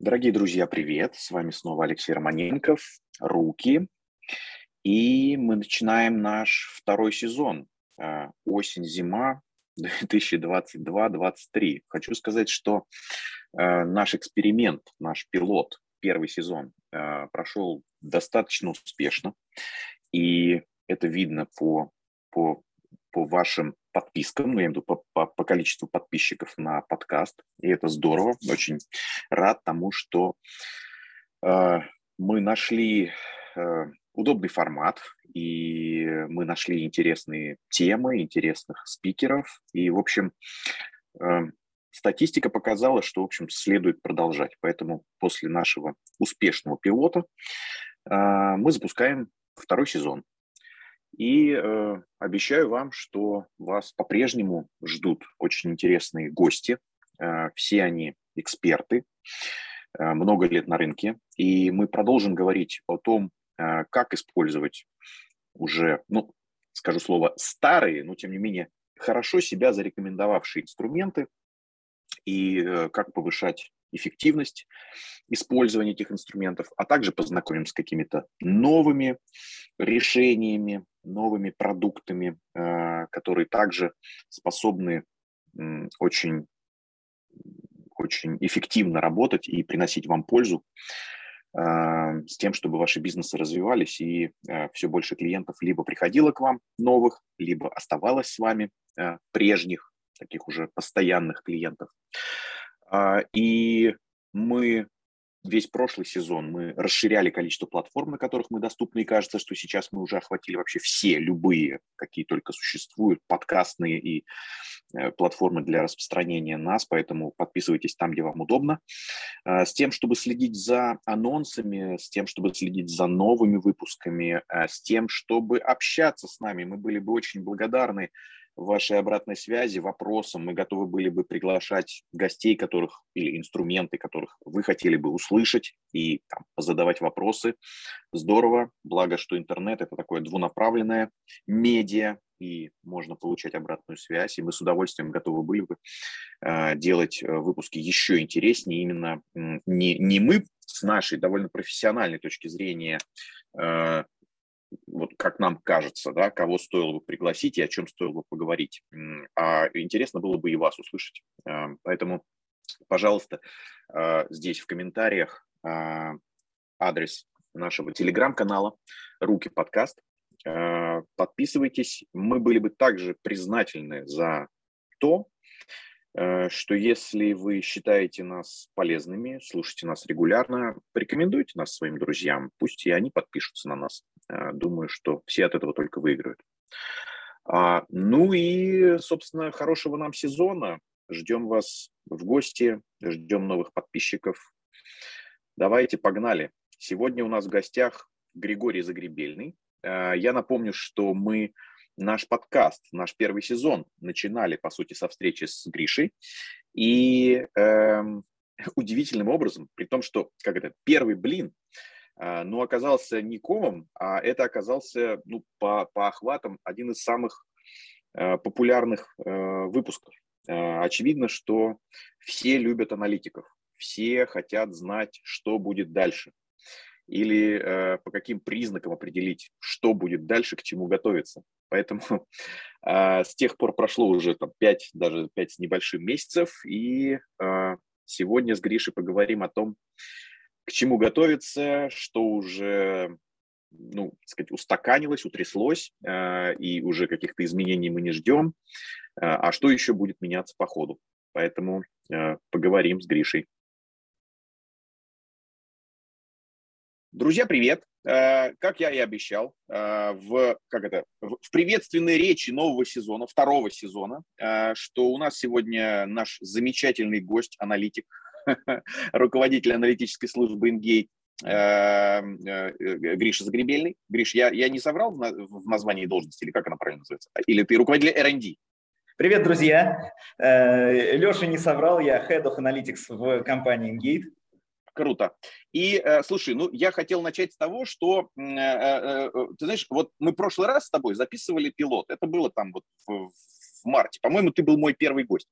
Дорогие друзья, привет! С вами снова Алексей Романенков, «Руки». И мы начинаем наш второй сезон э, «Осень-зима 2022-2023». Хочу сказать, что э, наш эксперимент, наш пилот, первый сезон, э, прошел достаточно успешно. И это видно по, по, по вашим подпискам, ну, я имею в виду по, по, по количеству подписчиков на подкаст, и это здорово, очень рад тому, что э, мы нашли э, удобный формат, и мы нашли интересные темы, интересных спикеров, и, в общем, э, статистика показала, что, в общем, следует продолжать, поэтому после нашего успешного пилота э, мы запускаем второй сезон. И э, обещаю вам, что вас по-прежнему ждут очень интересные гости. Э, все они эксперты, э, много лет на рынке. И мы продолжим говорить о том, э, как использовать уже, ну, скажу слово, старые, но тем не менее хорошо себя зарекомендовавшие инструменты и э, как повышать эффективность использования этих инструментов, а также познакомим с какими-то новыми решениями, новыми продуктами, э, которые также способны очень, очень эффективно работать и приносить вам пользу э, с тем, чтобы ваши бизнесы развивались и э, все больше клиентов либо приходило к вам новых, либо оставалось с вами прежних, таких уже постоянных клиентов. А, и мы весь прошлый сезон мы расширяли количество платформ, на которых мы доступны, и кажется, что сейчас мы уже охватили вообще все, любые, какие только существуют, подкастные и э, платформы для распространения нас, поэтому подписывайтесь там, где вам удобно. Э, с тем, чтобы следить за анонсами, с тем, чтобы следить за новыми выпусками, э, с тем, чтобы общаться с нами. Мы были бы очень благодарны вашей обратной связи, вопросам. Мы готовы были бы приглашать гостей, которых или инструменты, которых вы хотели бы услышать и там, задавать вопросы. Здорово. Благо, что интернет – это такое двунаправленное медиа, и можно получать обратную связь. И мы с удовольствием готовы были бы э, делать э, выпуски еще интереснее. Именно не, не мы с нашей довольно профессиональной точки зрения э, вот как нам кажется, да, кого стоило бы пригласить и о чем стоило бы поговорить. А интересно было бы и вас услышать. А, поэтому, пожалуйста, а, здесь в комментариях а, адрес нашего телеграм-канала «Руки подкаст». Подписывайтесь. Мы были бы также признательны за то, что если вы считаете нас полезными, слушайте нас регулярно, порекомендуйте нас своим друзьям, пусть и они подпишутся на нас. Э, думаю, что все от этого только выиграют. А, ну и, собственно, хорошего нам сезона. Ждем вас в гости, ждем новых подписчиков. Давайте, погнали. Сегодня у нас в гостях Григорий Загребельный. Э, я напомню, что мы наш подкаст, наш первый сезон начинали, по сути, со встречи с Гришей. И э, удивительным образом, при том, что, как это, первый блин – но оказался не комом, а это оказался ну, по, по охватам один из самых э, популярных э, выпусков. Э, очевидно, что все любят аналитиков, все хотят знать, что будет дальше, или э, по каким признакам определить, что будет дальше, к чему готовиться. Поэтому э, с тех пор прошло уже там, 5, даже 5 с небольшим месяцев, и э, сегодня с Гришей поговорим о том, к чему готовиться, что уже ну, так сказать, устаканилось, утряслось, э, и уже каких-то изменений мы не ждем, э, а что еще будет меняться по ходу. Поэтому э, поговорим с Гришей. Друзья, привет! Как я и обещал, в, как это, в приветственной речи нового сезона, второго сезона, что у нас сегодня наш замечательный гость, аналитик руководитель аналитической службы Ingate, э, э, Гриша Загребельный. Гриш, я, я не соврал в названии должности, или как она правильно называется? Или ты руководитель R&D? Привет, друзья. Э, Леша не соврал, я Head of Analytics в компании Ingate. Круто. И слушай, ну я хотел начать с того, что ты знаешь, вот мы в прошлый раз с тобой записывали пилот. Это было там вот в, в марте. По-моему, ты был мой первый гость.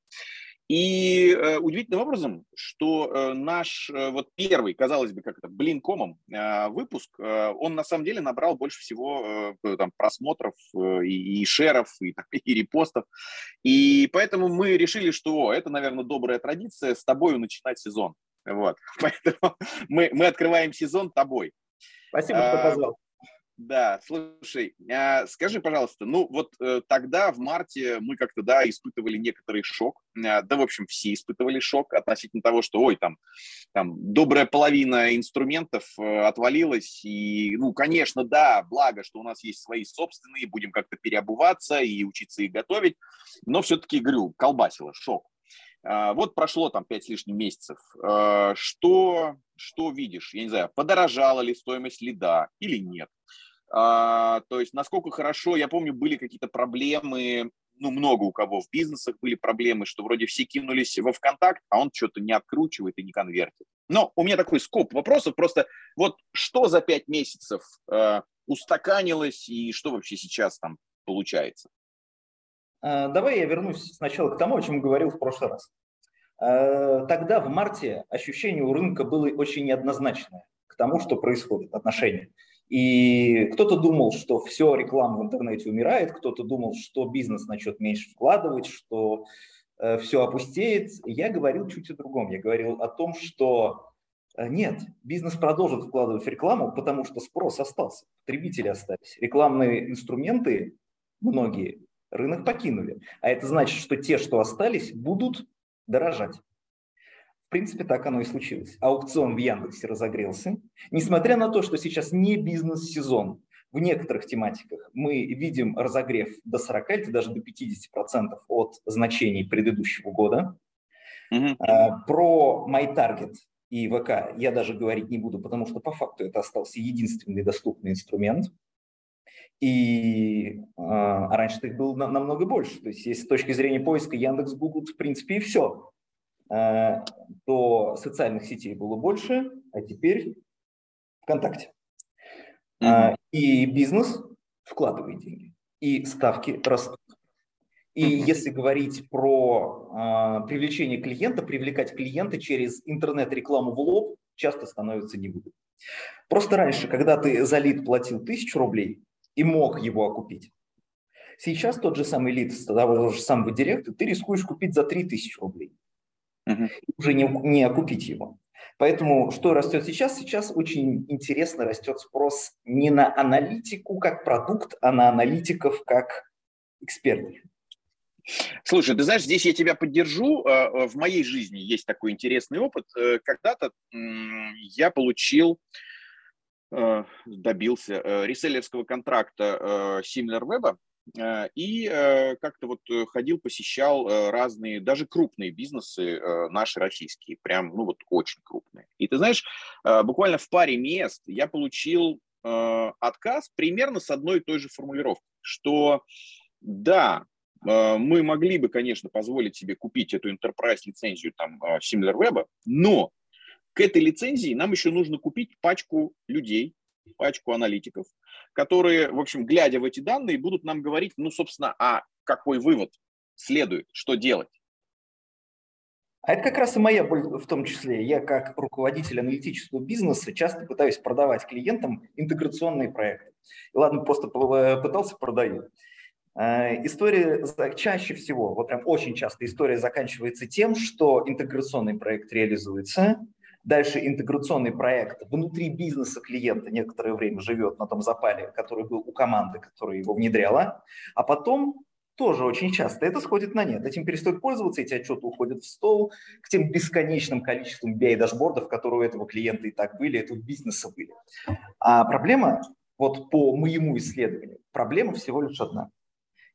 И э, удивительным образом, что э, наш э, вот первый, казалось бы, как это, блин комом э, выпуск, э, он на самом деле набрал больше всего э, там просмотров э, и, и шеров, и, и репостов. И поэтому мы решили, что это, наверное, добрая традиция с тобой начинать сезон. Вот. Поэтому мы, мы открываем сезон тобой. Спасибо, что а, позвал. Да, слушай, а, скажи, пожалуйста, ну вот э, тогда в марте мы как-то, да, испытывали некоторый шок, а, да, в общем, все испытывали шок относительно того, что, ой, там, там добрая половина инструментов э, отвалилась, и, ну, конечно, да, благо, что у нас есть свои собственные, будем как-то переобуваться и учиться их готовить, но все-таки, говорю, колбасило, шок. А, вот прошло там пять с лишним месяцев. Что, что видишь? Я не знаю, подорожала ли стоимость лида или нет? А, то есть насколько хорошо, я помню, были какие-то проблемы, ну, много у кого в бизнесах были проблемы, что вроде все кинулись во ВКонтакт, а он что-то не откручивает и не конвертит. Но у меня такой скоп вопросов, просто вот что за пять месяцев э, устаканилось и что вообще сейчас там получается? А, давай я вернусь сначала к тому, о чем говорил в прошлый раз. А, тогда, в марте, ощущение у рынка было очень неоднозначное к тому, что происходит, отношения. И кто-то думал, что все, реклама в интернете умирает, кто-то думал, что бизнес начнет меньше вкладывать, что э, все опустеет. Я говорил чуть о другом. Я говорил о том, что э, нет, бизнес продолжит вкладывать в рекламу, потому что спрос остался, потребители остались. Рекламные инструменты, многие, рынок покинули. А это значит, что те, что остались, будут дорожать. В принципе, так оно и случилось. Аукцион в Яндексе разогрелся. Несмотря на то, что сейчас не бизнес-сезон, в некоторых тематиках мы видим разогрев до 40 или даже до 50% от значений предыдущего года. Mm-hmm. Про MyTarget и ВК я даже говорить не буду, потому что по факту это остался единственный доступный инструмент. И а, раньше их было намного больше. То есть, если с точки зрения поиска Яндекс, Google, в принципе, и все. Э, то социальных сетей было больше, а теперь ВКонтакте. Mm-hmm. И бизнес вкладывает деньги, и ставки растут. И mm-hmm. если говорить про а, привлечение клиента, привлекать клиента через интернет-рекламу в лоб часто становится невыгодно. Просто раньше, когда ты за лид платил тысячу рублей и мог его окупить, сейчас тот же самый лид того же самого директора ты рискуешь купить за 3000 рублей угу. уже не, не окупить его. Поэтому что растет сейчас? Сейчас очень интересно растет спрос не на аналитику как продукт, а на аналитиков как экспертов. Слушай, ты знаешь, здесь я тебя поддержу. Э, э, в моей жизни есть такой интересный опыт. Э, когда-то я получил, добился реселлерского контракта SimilarWeb Э, и э, как-то вот э, ходил, посещал разные, даже крупные бизнесы наши российские, прям, ну вот очень крупные. И ты знаешь, буквально в паре мест я получил отказ примерно с одной и той же формулировкой, что да, мы могли бы, конечно, позволить себе купить эту enterprise лицензию там SimilarWeb, но к этой лицензии нам еще нужно купить пачку людей, пачку аналитиков, которые, в общем, глядя в эти данные, будут нам говорить, ну, собственно, а какой вывод следует, что делать. А это как раз и моя боль в том числе. Я как руководитель аналитического бизнеса часто пытаюсь продавать клиентам интеграционные проекты. И ладно, просто пытался, продаю. А, история чаще всего, вот прям очень часто история заканчивается тем, что интеграционный проект реализуется, Дальше интеграционный проект внутри бизнеса клиента некоторое время живет на том запале, который был у команды, которая его внедряла, а потом тоже очень часто это сходит на нет. Этим перестают пользоваться, эти отчеты уходят в стол к тем бесконечным количествам BI-дашбордов, которые у этого клиента и так были, этого бизнеса были. А проблема, вот по моему исследованию, проблема всего лишь одна.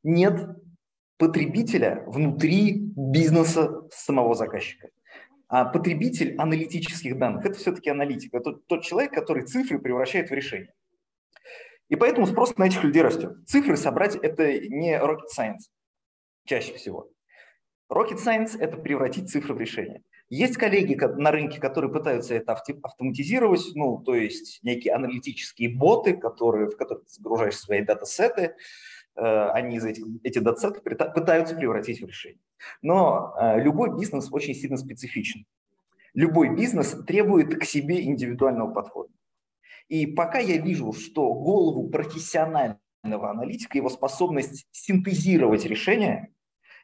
Нет потребителя внутри бизнеса самого заказчика. А потребитель аналитических данных – это все-таки аналитик. Это тот человек, который цифры превращает в решение. И поэтому спрос на этих людей растет. Цифры собрать – это не rocket science чаще всего. Rocket science – это превратить цифры в решение. Есть коллеги на рынке, которые пытаются это автоматизировать, ну, то есть некие аналитические боты, которые, в которых ты загружаешь свои датасеты, э, они за эти, эти датсеты пытаются превратить в решение. Но э, любой бизнес очень сильно специфичен. Любой бизнес требует к себе индивидуального подхода. И пока я вижу, что голову профессионального аналитика, его способность синтезировать решения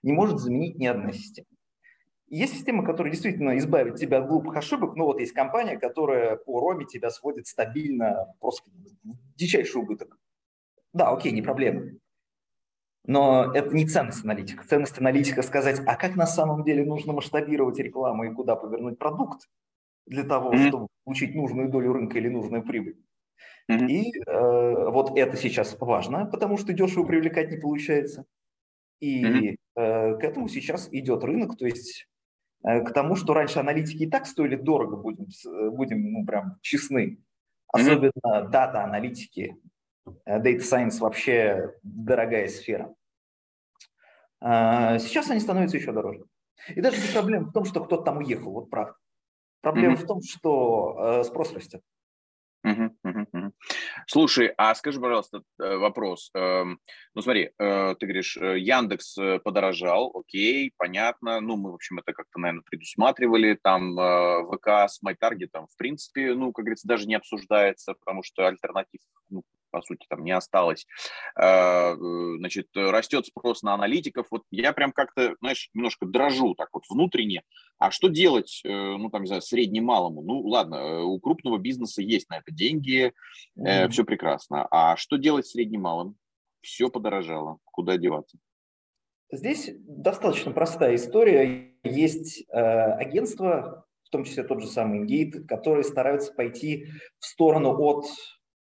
не может заменить ни одна система. Есть система, которая действительно избавит тебя от глупых ошибок, но вот есть компания, которая по роме тебя сводит стабильно просто в дичайший убыток. Да, окей, не проблема. Но это не ценность аналитика. Ценность аналитика сказать, а как на самом деле нужно масштабировать рекламу и куда повернуть продукт для того, mm-hmm. чтобы получить нужную долю рынка или нужную прибыль. Mm-hmm. И э, вот это сейчас важно, потому что дешево привлекать не получается. И mm-hmm. э, к этому сейчас идет рынок, то есть э, к тому, что раньше аналитики и так стоили дорого, будем, э, будем ну, прям честны. Особенно mm-hmm. дата-аналитики, data science вообще дорогая сфера. А, сейчас они становятся еще дороже. И даже не проблема в том, что кто-то там уехал, вот правда. Проблема mm-hmm. в том, что э, спрос растет. Слушай, а скажи, пожалуйста, э, вопрос. Эм, ну, смотри, э, ты говоришь, э, Яндекс подорожал, окей, понятно. Ну, мы, в общем, это как-то, наверное, предусматривали. Там ВК с MyTarget, в принципе, ну, как говорится, даже не обсуждается, потому что альтернатив ну, по сути, там не осталось. А, э, значит, растет спрос на аналитиков. Вот я прям как-то, знаешь, немножко дрожу так вот внутренне. А что делать, э, ну, там, не знаю, средним-малому? Ну, ладно, э, у крупного бизнеса есть на это деньги, mm-hmm. все прекрасно. А что делать средним-малым? Все подорожало. Куда деваться? Здесь достаточно простая история. Есть э, агентства, в том числе тот же самый Indeed, которые стараются пойти в сторону от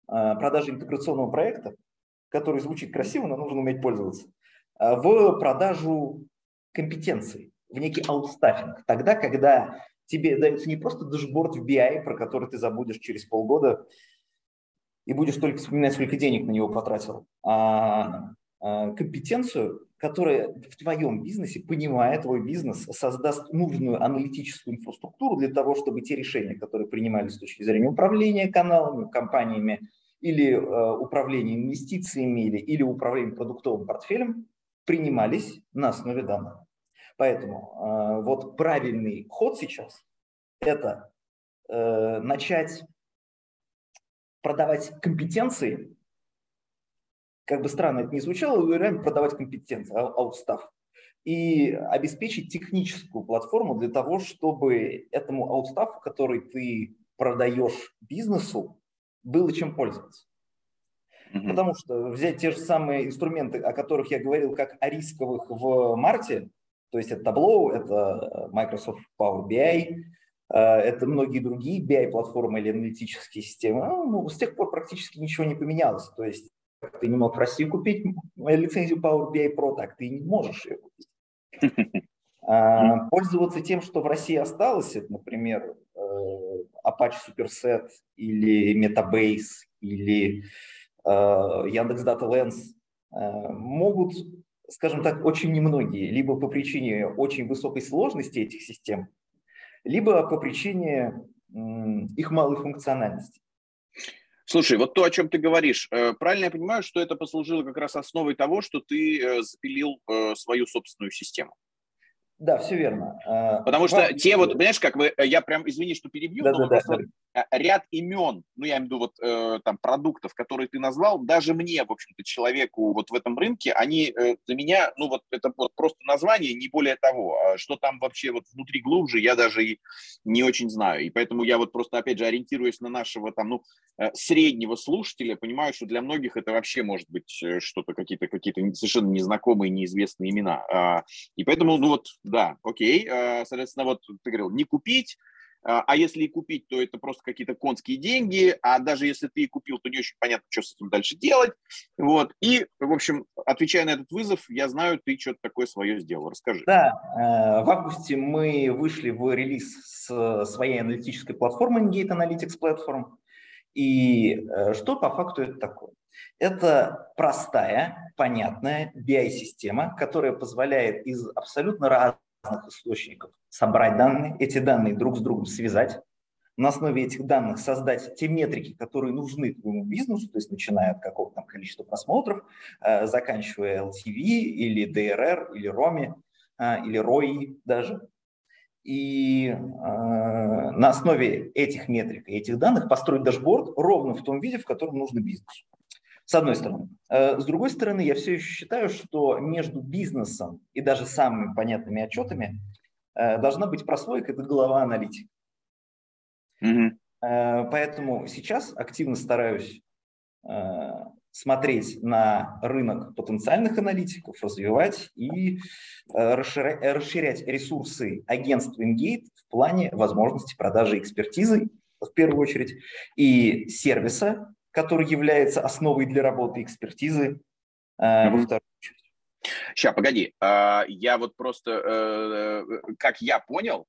продажи интеграционного проекта, который звучит красиво, но нужно уметь пользоваться, а, в продажу компетенций, в некий аутстаффинг. Тогда, когда тебе дается не просто дашборд в BI, про который ты забудешь через полгода и будешь только вспоминать, сколько денег на него потратил, а, а компетенцию, которая в твоем бизнесе, понимая твой бизнес, создаст нужную аналитическую инфраструктуру для того, чтобы те решения, которые принимались с точки зрения управления каналами, кампаниями или э, управления инвестициями или, или управления продуктовым портфелем, принимались на основе данных. Поэтому э, вот правильный ход сейчас – это э, начать продавать компетенции как бы странно это не звучало, реально продавать компетенции, аутстав, и обеспечить техническую платформу для того, чтобы этому аутстафу, который ты продаешь бизнесу, было чем пользоваться. Mm-hmm. Потому что взять те же самые инструменты, о которых я говорил, как о рисковых в марте, то есть это Tableau, это Microsoft Power BI, э, это многие другие BI-платформы или аналитические системы, ну, с тех пор практически ничего не поменялось. То есть ты не мог в России купить лицензию Power BI Pro, так ты не можешь ее купить. А, пользоваться тем, что в России осталось, это, например, э, Apache Superset или Metabase или э, Яндекс Data Lens, э, могут, скажем так, очень немногие, либо по причине очень высокой сложности этих систем, либо по причине их малой функциональности. Слушай, вот то, о чем ты говоришь, э, правильно я понимаю, что это послужило как раз основой того, что ты э, запилил э, свою собственную систему? Да, все верно. А, Потому что те вот, понимаешь, как вы, я прям, извини, что перебью, да, но да, да. Э, ряд имен, ну, я имею в виду вот э, там продуктов, которые ты назвал, даже мне, в общем-то, человеку вот в этом рынке, они э, для меня, ну, вот это вот просто название, не более того. А что там вообще вот внутри глубже, я даже и не очень знаю. И поэтому я вот просто, опять же, ориентируясь на нашего там, ну, э, среднего слушателя, понимаю, что для многих это вообще может быть э, что-то, какие-то какие-то совершенно незнакомые, неизвестные имена. А, и поэтому, ну, вот, да, окей, а, соответственно, вот ты говорил, не купить, а, а если и купить, то это просто какие-то конские деньги, а даже если ты и купил, то не очень понятно, что с этим дальше делать. Вот. И, в общем, отвечая на этот вызов, я знаю, ты что-то такое свое сделал. Расскажи. Да, э, в августе мы вышли в релиз с своей аналитической платформы Engate Analytics Platform. И э, что по факту это такое? Это простая, понятная BI-система, которая позволяет из абсолютно разных источников собрать данные, эти данные друг с другом связать, на основе этих данных создать те метрики, которые нужны твоему бизнесу, то есть начиная от какого-то там количества просмотров, э, заканчивая LTV или DRR, или ROMI, э, или ROI даже. И э, на основе этих метрик и этих данных построить дашборд ровно в том виде, в котором нужно бизнесу. С одной стороны. С другой стороны, я все еще считаю, что между бизнесом и даже самыми понятными отчетами должна быть прослойка, это голова аналитика. Угу. Поэтому сейчас активно стараюсь э, смотреть на рынок потенциальных аналитиков, развивать и э, расширять, ресурсы агентства Ingate в плане возможности продажи экспертизы, в первую очередь, и сервиса, который является основой для работы экспертизы, mm во вторую очередь. Сейчас, погоди. А, я вот просто, э, э, как я понял,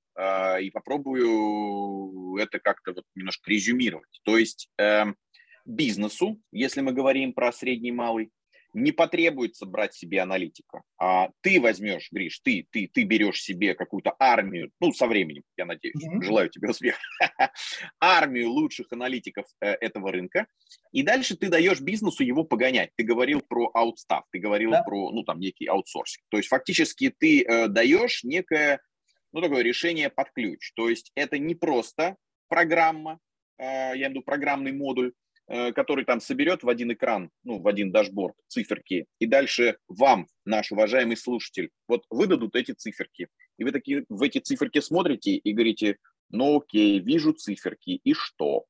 и попробую это как-то вот немножко резюмировать. То есть эм, бизнесу, если мы говорим про средний малый, не потребуется брать себе аналитика. А ты возьмешь, Гриш, ты, ты, ты берешь себе какую-то армию, ну, со временем, я надеюсь, mm-hmm. желаю тебе успеха, армию лучших аналитиков э, этого рынка, и дальше ты даешь бизнесу его погонять. Ты говорил про аутстафф, ты говорил да. про, ну, там, некий аутсорсинг. То есть фактически ты э, даешь некое, ну, такое решение под ключ. То есть это не просто программа, э, я имею в виду программный модуль, который там соберет в один экран, ну, в один дашборд циферки, и дальше вам, наш уважаемый слушатель, вот выдадут эти циферки. И вы такие в эти циферки смотрите и говорите, ну окей, вижу циферки, и что?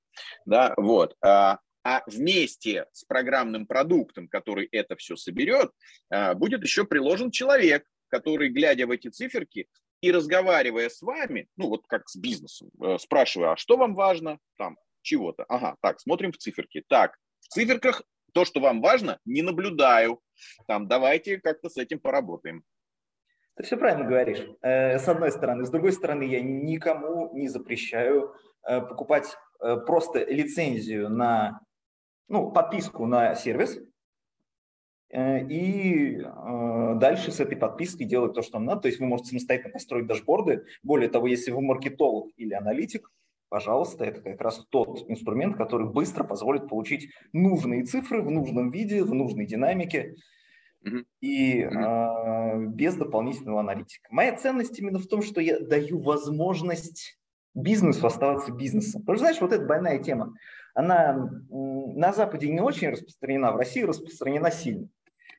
Да, вот. А, а вместе с программным продуктом, который это все соберет, а, будет еще приложен человек, который, глядя в эти циферки и разговаривая с вами, ну вот как с бизнесом, э, спрашивая, а что вам важно, там, чего-то. Ага, так, смотрим в циферки. Так, в циферках то, что вам важно, не наблюдаю. Там, давайте как-то с этим поработаем. Ты все правильно говоришь. Э, с одной стороны. С другой стороны, я никому не запрещаю э, покупать э, просто лицензию на, ну, подписку на сервис, и дальше с этой подпиской делать то, что вам надо. То есть вы можете самостоятельно построить дашборды. Более того, если вы маркетолог или аналитик, пожалуйста, это как раз тот инструмент, который быстро позволит получить нужные цифры в нужном виде, в нужной динамике и э, без дополнительного аналитика. Моя ценность именно в том, что я даю возможность бизнесу оставаться бизнесом. Потому что, знаешь, вот эта больная тема, она на Западе не очень распространена, в России распространена сильно.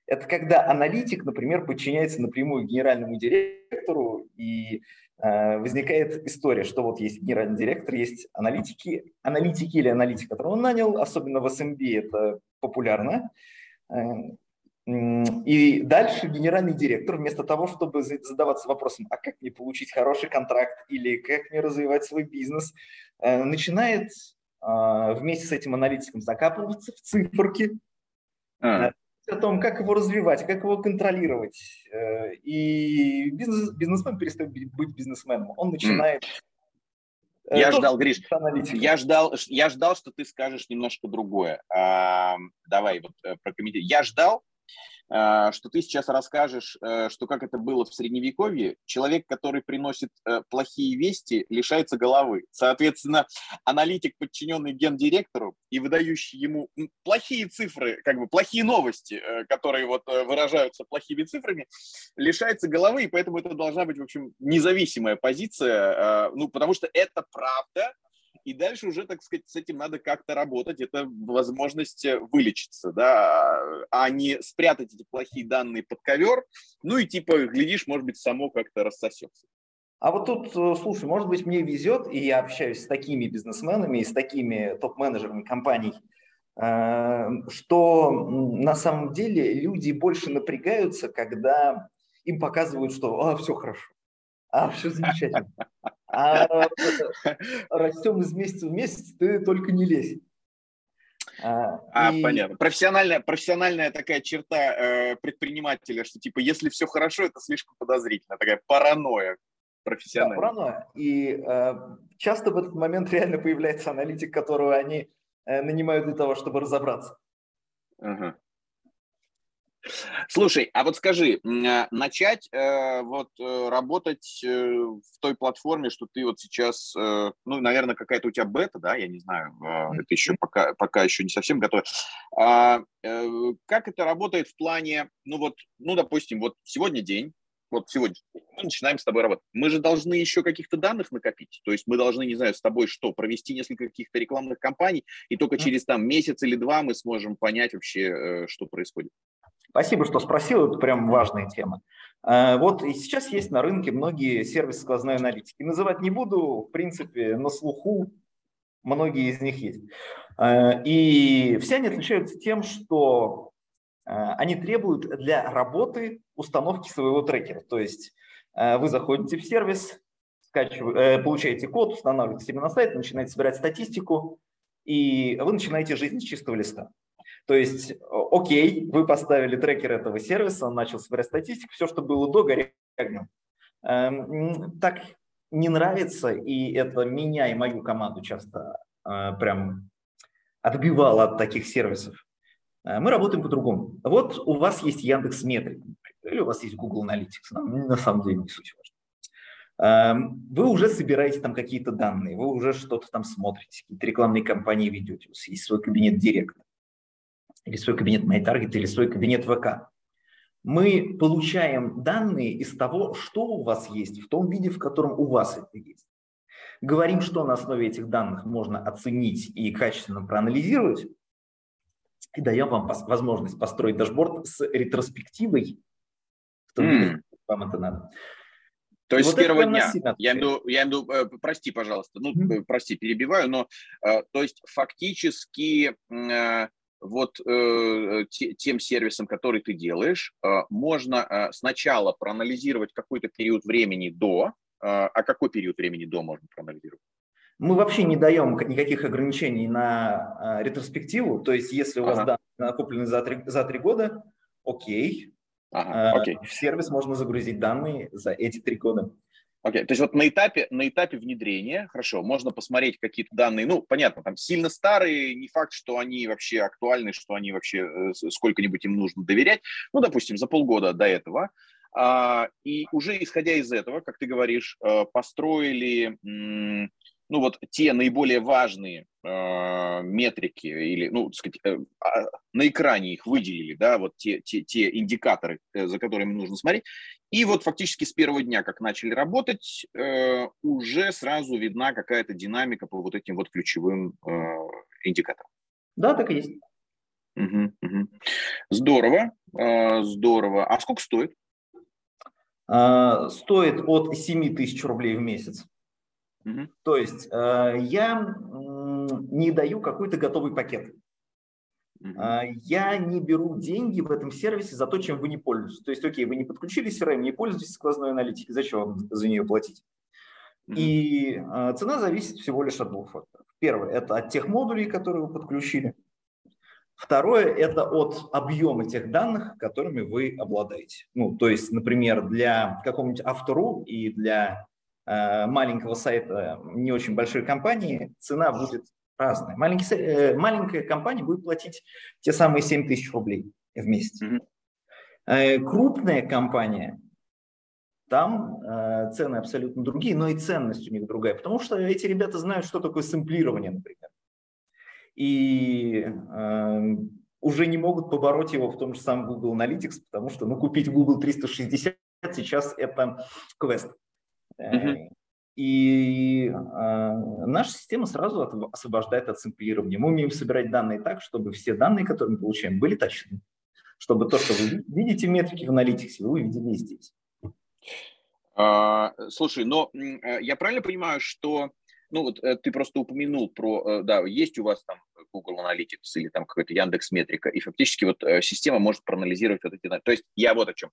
Это когда аналитик, например, подчиняется напрямую генеральному директору и Э, возникает история, что вот есть генеральный директор, есть аналитики, аналитики или аналитик, которого он нанял, особенно в SMB эм это популярно. Э, и дальше генеральный директор, вместо того, чтобы задаваться вопросом, а как мне получить хороший контракт или как мне развивать свой бизнес, э, начинает вместе с этим аналитиком закапываться в циферки, а о том, как его развивать, как его контролировать. Э, и бизнес, бизнесмен перестает быть бизнесменом. Он начинает... Э, я ждал, Гриш, я ждал, я ждал, что ты скажешь немножко другое. А, давай вот э, прокомментируй. Я ждал, что ты сейчас расскажешь, э, что как это было в Средневековье. Человек, который приносит э, плохие вести, лишается головы. Соответственно, аналитик, подчиненный гендиректору и выдающий ему плохие цифры, как бы плохие новости, которые вот выражаются плохими цифрами, лишается головы, и поэтому это должна быть, в общем, независимая позиция, ну, потому что это правда, и дальше уже, так сказать, с этим надо как-то работать, это возможность э, вылечиться, да, а не спрятать эти плохие данные под ковер, ну и типа, глядишь, может быть, само как-то рассосется. А вот тут, э, слушай, может быть, мне везет, и я общаюсь с такими бизнесменами и с такими топ-менеджерами компаний, э, что на самом деле люди больше напрягаются, когда им показывают, что а, все хорошо, а, все замечательно. А растем из месяца в месяц, ты только не лезь. А, а и... понятно. Профессиональная, профессиональная такая черта э, предпринимателя, что типа если все хорошо, это слишком подозрительно, такая паранойя профессиональная. Да, паранойя. И э, часто в этот момент реально появляется аналитик, которого они э, нанимают для того, чтобы разобраться. Ага. Слушай, а вот скажи, а, начать э, вот э, работать э, в той платформе, что ты вот сейчас, ну, наверное, какая-то у тебя бета, да, я не знаю, это еще пока, пока еще не совсем готово. А, как это работает в плане, ну вот, ну, допустим, вот сегодня день, вот сегодня мы начинаем с тобой работать. Мы же должны еще каких-то данных накопить. То есть мы должны, не знаю, с тобой что, провести несколько каких-то рекламных кампаний, и только через там месяц или два мы сможем понять вообще, что происходит. Спасибо, что спросил, это прям важная тема. Э, вот и сейчас есть на рынке многие сервисы сквозной аналитики. Называть не буду, в принципе, на слуху многие из них есть. Э, и все они отличаются тем, что э, они требуют для работы установки своего трекера. То есть вы заходите в сервис, получаете код, устанавливаете себе на сайт, начинаете собирать статистику, и вы начинаете жизнь с чистого листа. То есть, окей, вы поставили трекер этого сервиса, он начал собирать статистику, все, что было до, горит огнем. Эм, так не нравится, и это меня и мою команду часто э, прям отбивало от таких сервисов. Э, мы работаем по-другому. Вот у вас есть Яндекс Метрик, или у вас есть Google Analytics, на самом деле не суть важно. Эм, вы уже собираете там какие-то данные, вы уже что-то там смотрите, какие-то рекламные кампании ведете, у вас есть свой кабинет директора или свой кабинет MyTarget, или свой кабинет ВК. Мы получаем данные из того, что у вас есть, в том виде, в котором у вас это есть. Говорим, что на основе этих данных можно оценить и качественно проанализировать, и даем вам возможность построить дашборд с ретроспективой в том mm. виде, вам это надо. То есть вот с первого дня, я имею, я имею э, прости, пожалуйста, ну, mm-hmm. прости, перебиваю, но, э, то есть фактически э, вот э, те, тем сервисом, который ты делаешь, э, можно э, сначала проанализировать какой-то период времени до, э, а какой период времени до можно проанализировать? Мы вообще не даем никаких ограничений на э, ретроспективу, то есть если у ага. вас данные накоплены за три, за три года, окей, ага, э, окей, в сервис можно загрузить данные за эти три года. Окей, okay. то есть вот на этапе, на этапе внедрения, хорошо, можно посмотреть какие-то данные, ну, понятно, там сильно старые, не факт, что они вообще актуальны, что они вообще э, сколько-нибудь им нужно доверять, ну, допустим, за полгода до этого, а, и уже исходя из этого, как ты говоришь, э, построили ну вот те наиболее важные э, метрики или, ну, так сказать, а, на экране их выделили, да, вот те, те, те индикаторы, за которыми нужно смотреть. И вот фактически с первого дня, как начали работать, э, уже сразу видна какая-то динамика по вот этим вот ключевым э, индикаторам. Да, так и есть. Угу, угу. Здорово, э, здорово. А сколько стоит? А, стоит от 7 тысяч рублей в месяц. Угу. То есть я не даю какой-то готовый пакет. Угу. Я не беру деньги в этом сервисе за то, чем вы не пользуетесь. То есть, окей, вы не подключили CRM, не пользуетесь сквозной аналитикой, зачем вам за нее платить? И э, цена зависит всего лишь от двух факторов. Первое – это от тех модулей, которые вы подключили. Второе – это от объема тех данных, которыми вы обладаете. Ну, то есть, например, для какого-нибудь автору и для Э, маленького сайта не очень большой компании, цена будет разная. Маленький, э, маленькая компания будет платить те самые 7 тысяч рублей в месяц. Mm-hmm. Крупная компания, там э, цены абсолютно другие, но и ценность у них другая, потому что эти ребята знают, что такое сэмплирование, например. И э, уже не могут побороть его в том же самом Google Analytics, потому что ну, купить Google 360 сейчас это квест. Угу. И э, наша система сразу освобождает от сэмплирования. Мы умеем собирать данные так, чтобы все данные, которые мы получаем, были точны. Чтобы то, что вы видите в метрике в аналитике, вы увидели здесь. А, слушай, но э, я правильно понимаю, что ну вот э, ты просто упомянул про, да, есть у вас там Google Analytics или там какой-то Яндекс Метрика, и фактически вот система может проанализировать вот эти данные. То есть я вот о чем.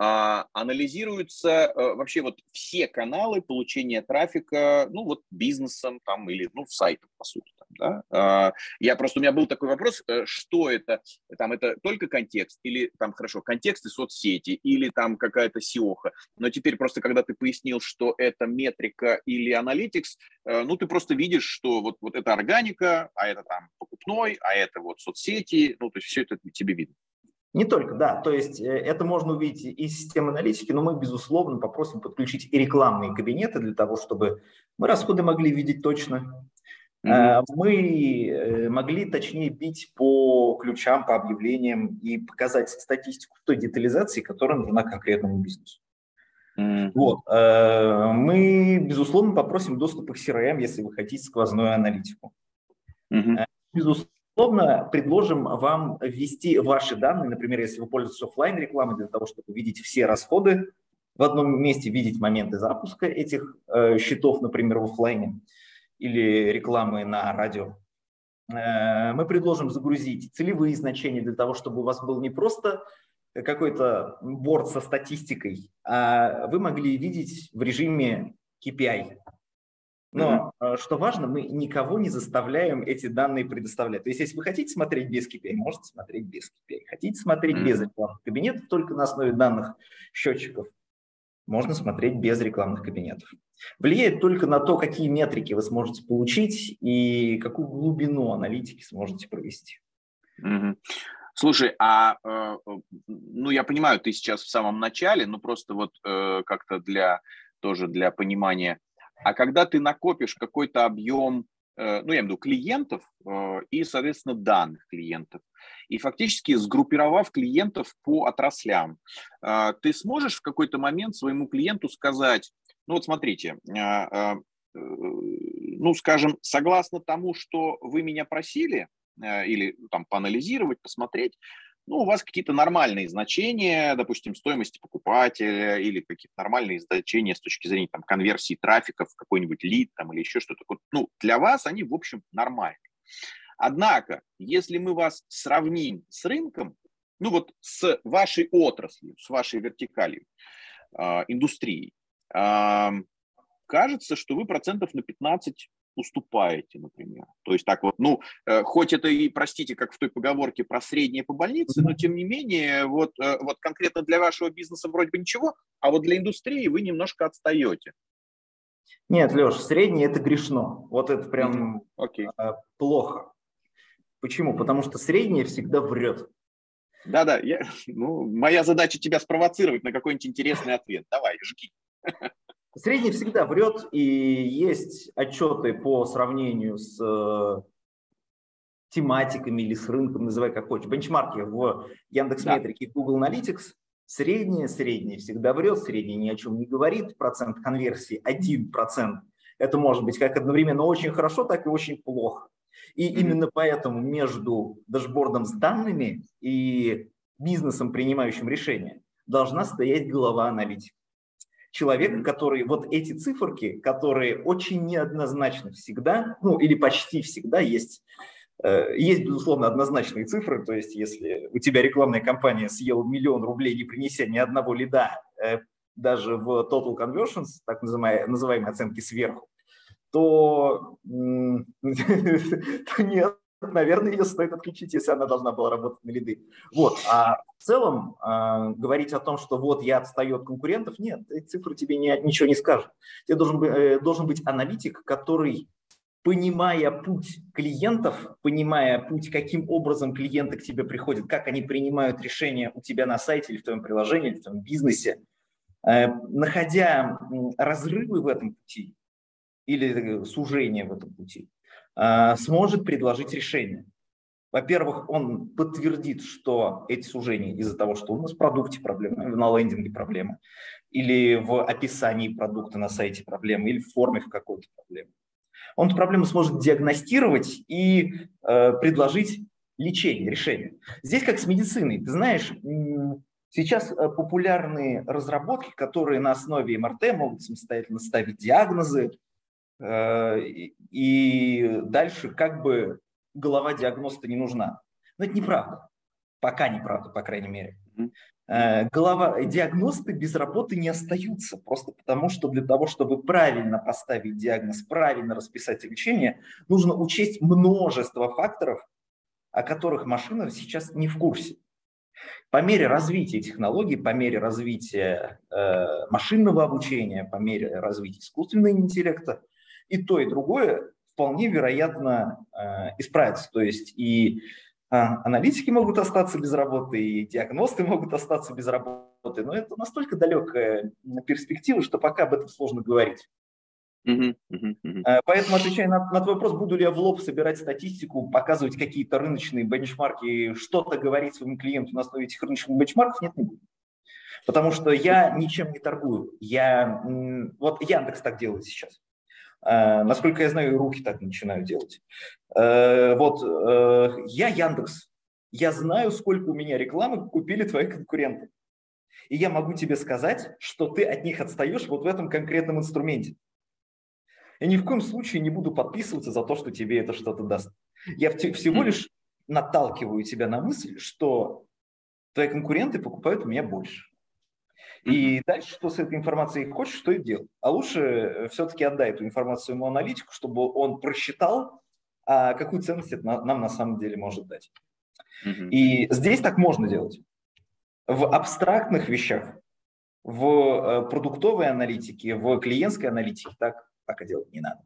А, анализируются э, вообще вот все каналы получения трафика, ну вот бизнесом там или ну сайтом по сути. Да? А, я просто у меня был такой вопрос, э, что это, там это только контекст или там хорошо контексты соцсети или там какая-то сиоха, но теперь просто когда ты пояснил, что это метрика или аналитикс, э, ну ты просто видишь, что вот вот это органика, а это там покупной, а это вот соцсети, ну то есть все это тебе видно. Не только, да. То есть э, это можно увидеть из системы аналитики, но мы, безусловно, попросим подключить и рекламные кабинеты для того, чтобы мы расходы могли видеть точно. Mm-hmm. Мы э, могли точнее бить по ключам, по объявлениям и показать статистику той детализации, которая нужна конкретному бизнесу. Mm-hmm. Вот. Мы, безусловно, попросим доступа к CRM, если вы хотите сквозную аналитику. Mm-hmm. Безусловно, Условно предложим вам ввести ваши данные, например, если вы пользуетесь офлайн рекламой для того, чтобы видеть все расходы в одном месте, видеть моменты запуска этих э, счетов, например, в офлайне или рекламы на радио. Э, мы предложим загрузить целевые значения для того, чтобы у вас был не просто какой-то борт со статистикой, а вы могли видеть в режиме KPI, но mm-hmm. что важно, мы никого не заставляем эти данные предоставлять. То есть, если вы хотите смотреть без KPI, можете смотреть без KPI. Хотите смотреть mm-hmm. без рекламных кабинетов, только на основе данных счетчиков, можно смотреть без рекламных кабинетов. Влияет только на то, какие метрики вы сможете получить и какую глубину аналитики сможете провести. Mm-hmm. Слушай, а э, ну я понимаю, ты сейчас в самом начале, но просто вот э, как-то для тоже для понимания а когда ты накопишь какой-то объем, э, ну, я имею в виду клиентов э, и, соответственно, данных клиентов, и фактически сгруппировав клиентов по отраслям, э, ты сможешь в какой-то момент своему клиенту сказать, ну вот смотрите, ну, скажем, согласно тому, что вы меня просили, или там поанализировать, посмотреть, ну, у вас какие-то нормальные значения, допустим, стоимости покупателя или какие-то нормальные значения с точки зрения там, конверсии трафика в какой-нибудь лид там, или еще что-то. Ну, для вас они, в общем, нормальные. Однако, если мы вас сравним с рынком, ну вот с вашей отраслью, с вашей вертикалью, э, индустрией, э, кажется, что вы процентов на 15 уступаете, например. То есть так вот, ну, э, хоть это и, простите, как в той поговорке про среднее по больнице, но тем не менее, вот, э, вот конкретно для вашего бизнеса вроде бы ничего, а вот для индустрии вы немножко отстаете. Нет, Леш, среднее это грешно. Вот это прям okay. Э, плохо. Почему? Потому что среднее всегда врет. Да-да, я, ну, моя задача тебя спровоцировать на какой-нибудь интересный ответ. Давай, жги. Средний всегда врет, и есть отчеты по сравнению с э, тематиками или с рынком, называй как хочешь, бенчмарки в Яндекс.Метрике и Google Analytics. Среднее, среднее всегда врет, среднее ни о чем не говорит, процент конверсии 1%. Это может быть как одновременно очень хорошо, так и очень плохо. И mm-hmm. именно поэтому между дашбордом с данными и бизнесом, принимающим решения, должна стоять голова аналитика человека, который вот эти циферки, которые очень неоднозначны всегда, ну или почти всегда есть, э, есть, безусловно, однозначные цифры, то есть если у тебя рекламная кампания съела миллион рублей, не принеся ни одного лида, э, даже в total conversions, так называемые, называемые оценки сверху, то, то нет, наверное, ее стоит отключить, если она должна была работать на лиды. Вот. А в целом э, говорить о том, что вот я отстаю от конкурентов, нет, цифры тебе не, ничего не скажут. Тебе должен, э, должен быть аналитик, который, понимая путь клиентов, понимая путь, каким образом клиенты к тебе приходят, как они принимают решения у тебя на сайте или в твоем приложении, или в твоем бизнесе, э, находя разрывы в этом пути или сужение в этом пути, сможет предложить решение. Во-первых, он подтвердит, что эти сужения из-за того, что у нас в продукте проблемы, на лендинге проблемы, или в описании продукта на сайте проблемы, или в форме в какой-то проблеме. Он эту проблему сможет диагностировать и э, предложить лечение, решение. Здесь как с медициной. Ты знаешь, сейчас э, популярные разработки, которые на основе МРТ могут самостоятельно ставить диагнозы, и дальше как бы голова диагноста не нужна. Но это неправда. Пока неправда, по крайней мере. Э, голова, диагносты без работы не остаются, просто потому что для того, чтобы правильно поставить диагноз, правильно расписать лечение, нужно учесть множество факторов, о которых машина сейчас не в курсе. По мере развития технологий, по мере развития э, машинного обучения, по мере развития искусственного интеллекта, и то, и другое вполне вероятно э, исправится. То есть и А, аналитики могут остаться без работы, и диагносты могут остаться без работы, но это настолько далекая перспектива, что пока об этом сложно говорить. Uh-huh, uh-huh, uh-huh. Поэтому, отвечая на, на твой вопрос, буду ли я в лоб собирать статистику, показывать какие-то рыночные бенчмарки, что-то говорить своему клиенту на основе этих рыночных бенчмарков, нет, не буду. Потому что я ничем не торгую. Я, вот Яндекс так делает сейчас. Э, насколько я знаю, руки так начинают делать. Э, вот э, я Яндекс. Я знаю, сколько у меня рекламы купили твои конкуренты. И я могу тебе сказать, что ты от них отстаешь вот в этом конкретном инструменте. Я ни в коем случае не буду подписываться за то, что тебе это что-то даст. Я всего лишь наталкиваю тебя на мысль, что твои конкуренты покупают у меня больше. И дальше, что с этой информацией хочешь, что и делай. А лучше э, все-таки отдай эту информацию ему аналитику, чтобы он просчитал, а какую ценность это нам на самом деле может дать. Mm-hmm. И здесь так можно делать. В абстрактных вещах, в э, продуктовой аналитике, в клиентской аналитике так пока делать не надо.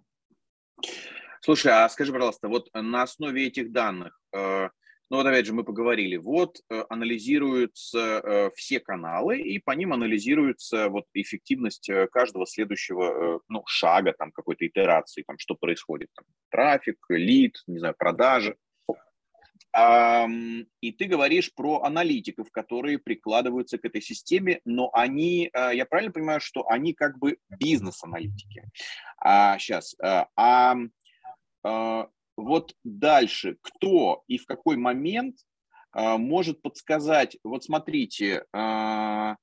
Слушай, а скажи, пожалуйста, вот на основе этих данных э, ну вот опять же мы поговорили, вот э, анализируются э, все каналы, и по ним анализируется вот эффективность э, каждого следующего ну, шага, там какой-то итерации, там что происходит, там, трафик, лид, не знаю, продажи. И ты говоришь про аналитиков, которые прикладываются к этой системе, но они, я правильно понимаю, что они как бы бизнес-аналитики. А, сейчас, а вот дальше, кто и в какой момент а, может подсказать, вот смотрите, а,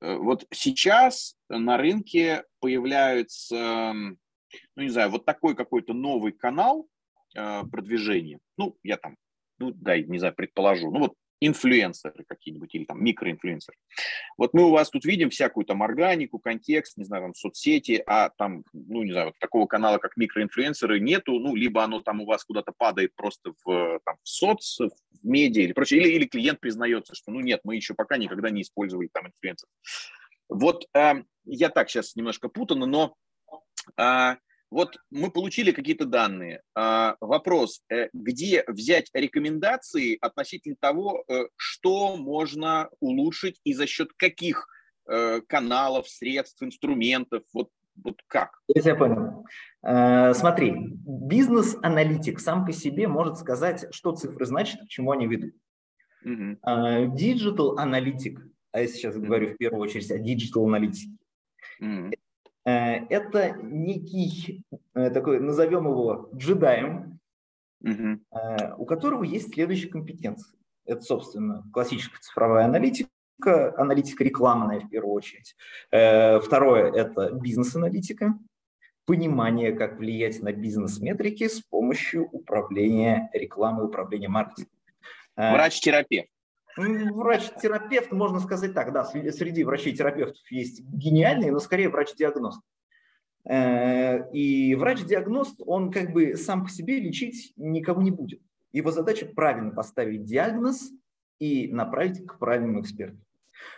э, вот сейчас на рынке появляется, ну не знаю, вот такой какой-то новый канал а, продвижения, ну я там, ну да, не знаю, предположу, ну вот инфлюенсеры какие-нибудь или там микроинфлюенсеры. Вот мы у вас тут видим всякую там органику, контекст, не знаю, там соцсети, а там, ну, не знаю, вот такого канала, как микроинфлюенсеры нету, ну, либо оно там у вас куда-то падает просто в, там, в соц, в медиа или прочее, или, или клиент признается, что, ну, нет, мы еще пока никогда не использовали там инфлюенсеров. Вот э, я так сейчас немножко путано, но э, вот мы получили какие-то данные. А, вопрос, э, где взять рекомендации относительно того, э, что можно улучшить и за счет каких э, каналов, средств, инструментов, вот, вот как? Я понял. Смотри, бизнес-аналитик сам по себе может сказать, что цифры значат, к чему они ведут. Digital-аналитик, угу. а я сейчас говорю в первую очередь о digital-аналитике, uh-huh. Э, это некий э, такой, назовем его джедаем, угу. у которого есть следующие компетенции. Это, собственно, классическая цифровая аналитика, аналитика рекламная в первую очередь. Второе – это бизнес-аналитика, понимание, как влиять на бизнес-метрики с помощью управления рекламой, управления маркетингом. Врач-терапевт. Врач-терапевт, можно сказать так, да, среди врачей-терапевтов есть гениальные, но скорее врач-диагност. Э, и врач-диагност, он как бы сам по себе лечить никого не будет. Его задача правильно поставить диагноз и направить к правильному эксперту.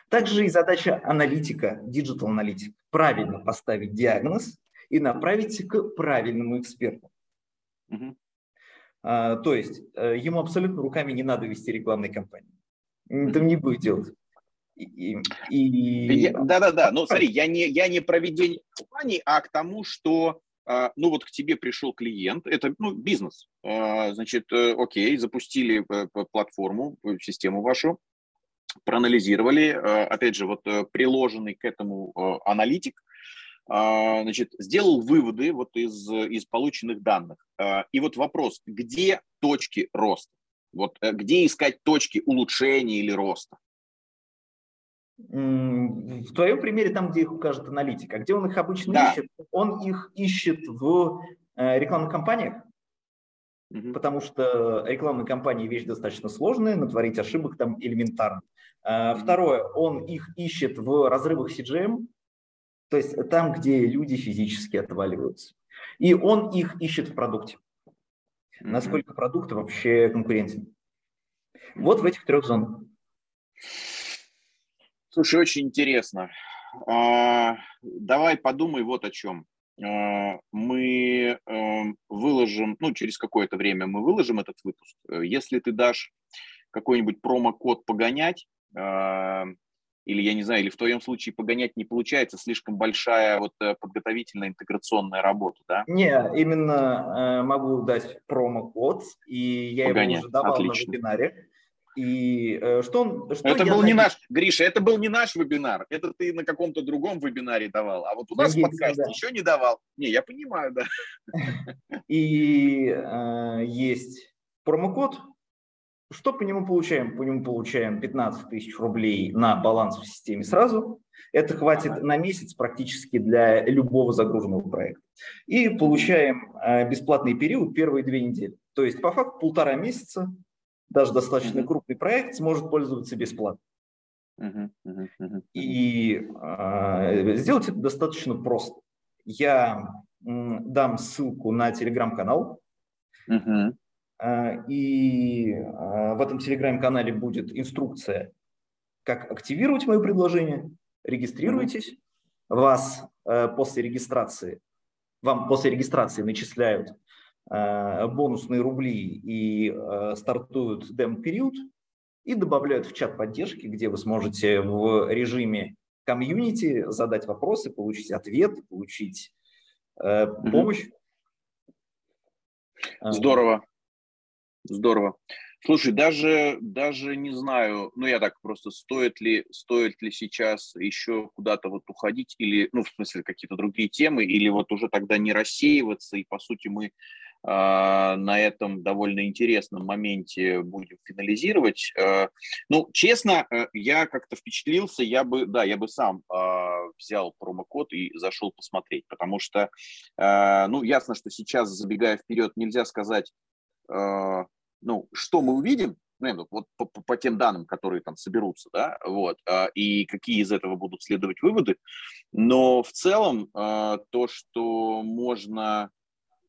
Также и задача аналитика, digital-аналитик, правильно поставить диагноз и направить к правильному эксперту. Угу. То есть э, ему абсолютно руками не надо вести рекламные кампании это не будет делать. Да-да-да, но смотри, я не, я не проведение компании, а к тому, что а, ну вот к тебе пришел клиент, это ну, бизнес, а, значит, э, окей, запустили э, платформу, э, систему вашу, проанализировали, опять же, вот приложенный к этому аналитик, значит, сделал выводы вот из, из полученных данных. И вот вопрос, где точки роста? Вот э, где искать точки улучшения или роста? В твоем примере там, где их укажет аналитик, а где он их обычно да. ищет? Он их ищет в э, рекламных кампаниях, угу. потому что рекламные кампании вещь достаточно сложная, натворить ошибок там элементарно. Угу. Второе, он их ищет в разрывах CGM, то есть там, где люди физически отваливаются. И он их ищет в продукте насколько продукт вообще конкурентен. Вот в этих трех зонах. Слушай, очень интересно. А, давай подумай вот о чем. мы выложим, ну, через какое-то время мы выложим этот выпуск. Если ты дашь какой-нибудь промокод погонять, или, я не знаю, или в твоем случае погонять не получается, слишком большая вот э, подготовительная интеграционная работа, да? Не, именно э, могу дать промокод, и я Погонять. его уже давал Отлично. на вебинаре. И э, что он... Что это был не наш, Гриша, это был не наш вебинар, это ты на каком-то другом вебинаре давал, а вот у нас в подкасте да. еще не давал. Не, я понимаю, да. И э, есть промокод, что по нему получаем? По нему получаем 15 тысяч рублей на баланс в системе сразу. Это хватит на месяц практически для любого загруженного проекта. И получаем э, бесплатный период первые две недели. То есть по факту полтора месяца даже достаточно крупный проект сможет пользоваться бесплатно. И э, сделать это достаточно просто. Я дам ссылку на телеграм-канал. А, и а, в этом телеграм-канале будет инструкция, как активировать мое предложение. Регистрируйтесь. Вас а, после регистрации, вам после регистрации начисляют бонусные рубли и стартуют дем-период и добавляют в чат поддержки, где вы сможете в режиме комьюнити задать вопросы, получить ответ, получить помощь. Здорово. Здорово. Слушай, даже, даже не знаю, ну я так просто, стоит ли, стоит ли сейчас еще куда-то вот уходить или, ну в смысле какие-то другие темы, или вот уже тогда не рассеиваться, и по сути мы э, на этом довольно интересном моменте будем финализировать. Э, ну, честно, э, я как-то впечатлился, я бы, да, я бы сам э, взял промокод и зашел посмотреть, потому что, ну, ясно, что сейчас, забегая вперед, нельзя сказать, а, ну, что мы увидим, ну, вот по, по, по тем данным, которые там соберутся, да, вот, а, и какие из этого будут следовать выводы, но в целом а, то, что можно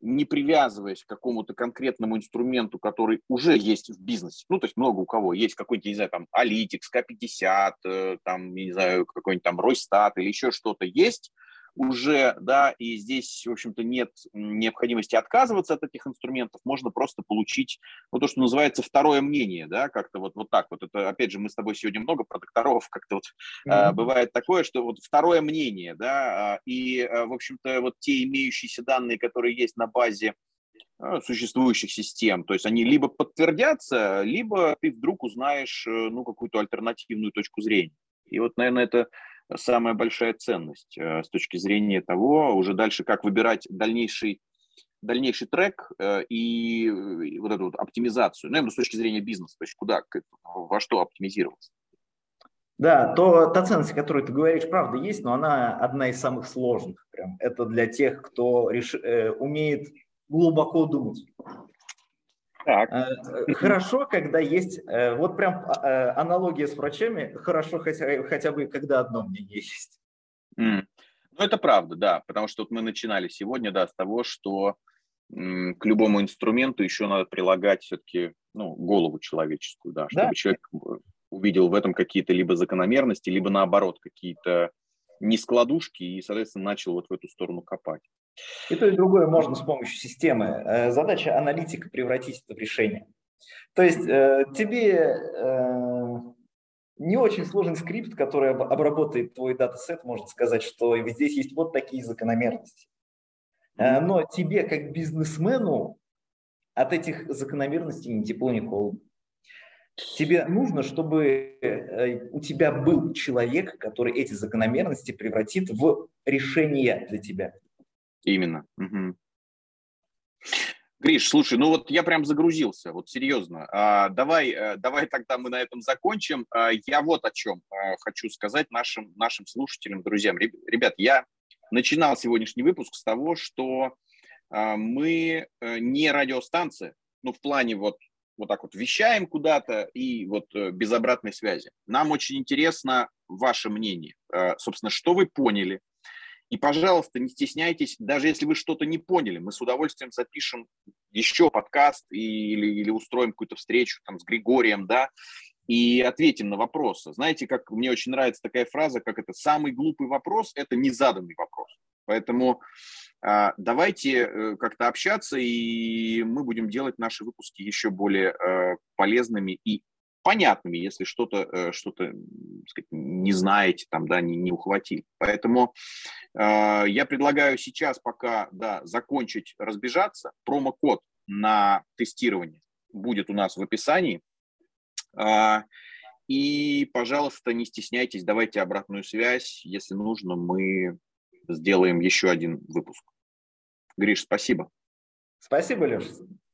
не привязываясь к какому-то конкретному инструменту, который уже есть в бизнесе. Ну, то есть много у кого есть какой-нибудь, не знаю, там, Алитикс, К50, э, там, не знаю, какой-нибудь там Ройстат или еще что-то есть, уже, да, и здесь, в общем-то, нет необходимости отказываться от этих инструментов, можно просто получить, ну, то, что называется второе мнение, да, как-то вот, вот так вот. Это, опять же, мы с тобой сегодня много про докторов, как-то вот mm-hmm. э, бывает такое, что вот второе мнение, да, и, э, в общем-то, вот те имеющиеся данные, которые есть на базе существующих систем. То есть они либо подтвердятся, либо ты вдруг узнаешь э, ну, какую-то альтернативную точку зрения. И вот, наверное, это самая большая ценность э, с точки зрения того, уже дальше как выбирать дальнейший дальнейший трек э, и вот эту вот оптимизацию, ну, с точки зрения бизнеса, то есть куда, во что оптимизироваться. Да, то, та ценность, о которой ты говоришь, правда есть, но она одна из самых сложных. Прям. Это для тех, кто реш... э, умеет глубоко думать. Так. Э, хорошо, когда есть, э, вот прям а, э, аналогия с врачами, хорошо хотя, хотя бы, когда одно мнение есть. Mm. Ну, это правда, да, потому что вот мы начинали сегодня, да, с того, что м, к любому инструменту еще надо прилагать все-таки, ну, голову человеческую, да, чтобы да. человек увидел в этом какие-то либо закономерности, либо наоборот какие-то нескладушки и, соответственно, начал вот в эту сторону копать. И то, и другое можно с помощью системы. Э, задача аналитика превратить это в решение. То есть э, тебе э, не очень сложный скрипт, который обработает твой датасет, может сказать, что здесь есть вот такие закономерности. Но тебе, как бизнесмену, от этих закономерностей ни тепло, ни холодно. Тебе нужно, чтобы у тебя был человек, который эти закономерности превратит в решение для тебя. Именно. Угу. Гриш, слушай, ну вот я прям загрузился, вот серьезно. А, давай, э, давай тогда мы на этом закончим. А, я вот о чем а, хочу сказать нашим, нашим слушателям, друзьям. Ребят, я начинал сегодняшний выпуск с того, что а, мы а, не радиостанция, ну в плане вот вот так вот вещаем куда-то и вот э, без обратной связи. Нам очень интересно ваше мнение. Собственно, что вы поняли, и, пожалуйста, не стесняйтесь, даже если вы что-то не поняли, мы с удовольствием запишем еще подкаст или, или устроим какую-то встречу там с Григорием, да, и ответим на вопросы. Знаете, как мне очень нравится такая фраза, как это «самый глупый вопрос – это незаданный вопрос». Поэтому А, давайте э, как-то общаться, и мы будем делать наши выпуски еще более э, полезными и понятными, если что-то э, что не знаете, там, да, не, не ухватили. Поэтому э, я предлагаю сейчас пока да, закончить разбежаться. Промокод на тестирование будет у нас в описании. Э, и, пожалуйста, не стесняйтесь, давайте обратную связь. Если нужно, мы сделаем еще один выпуск. Гриш, спасибо. Спасибо, Леш.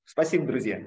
Спасибо, друзья.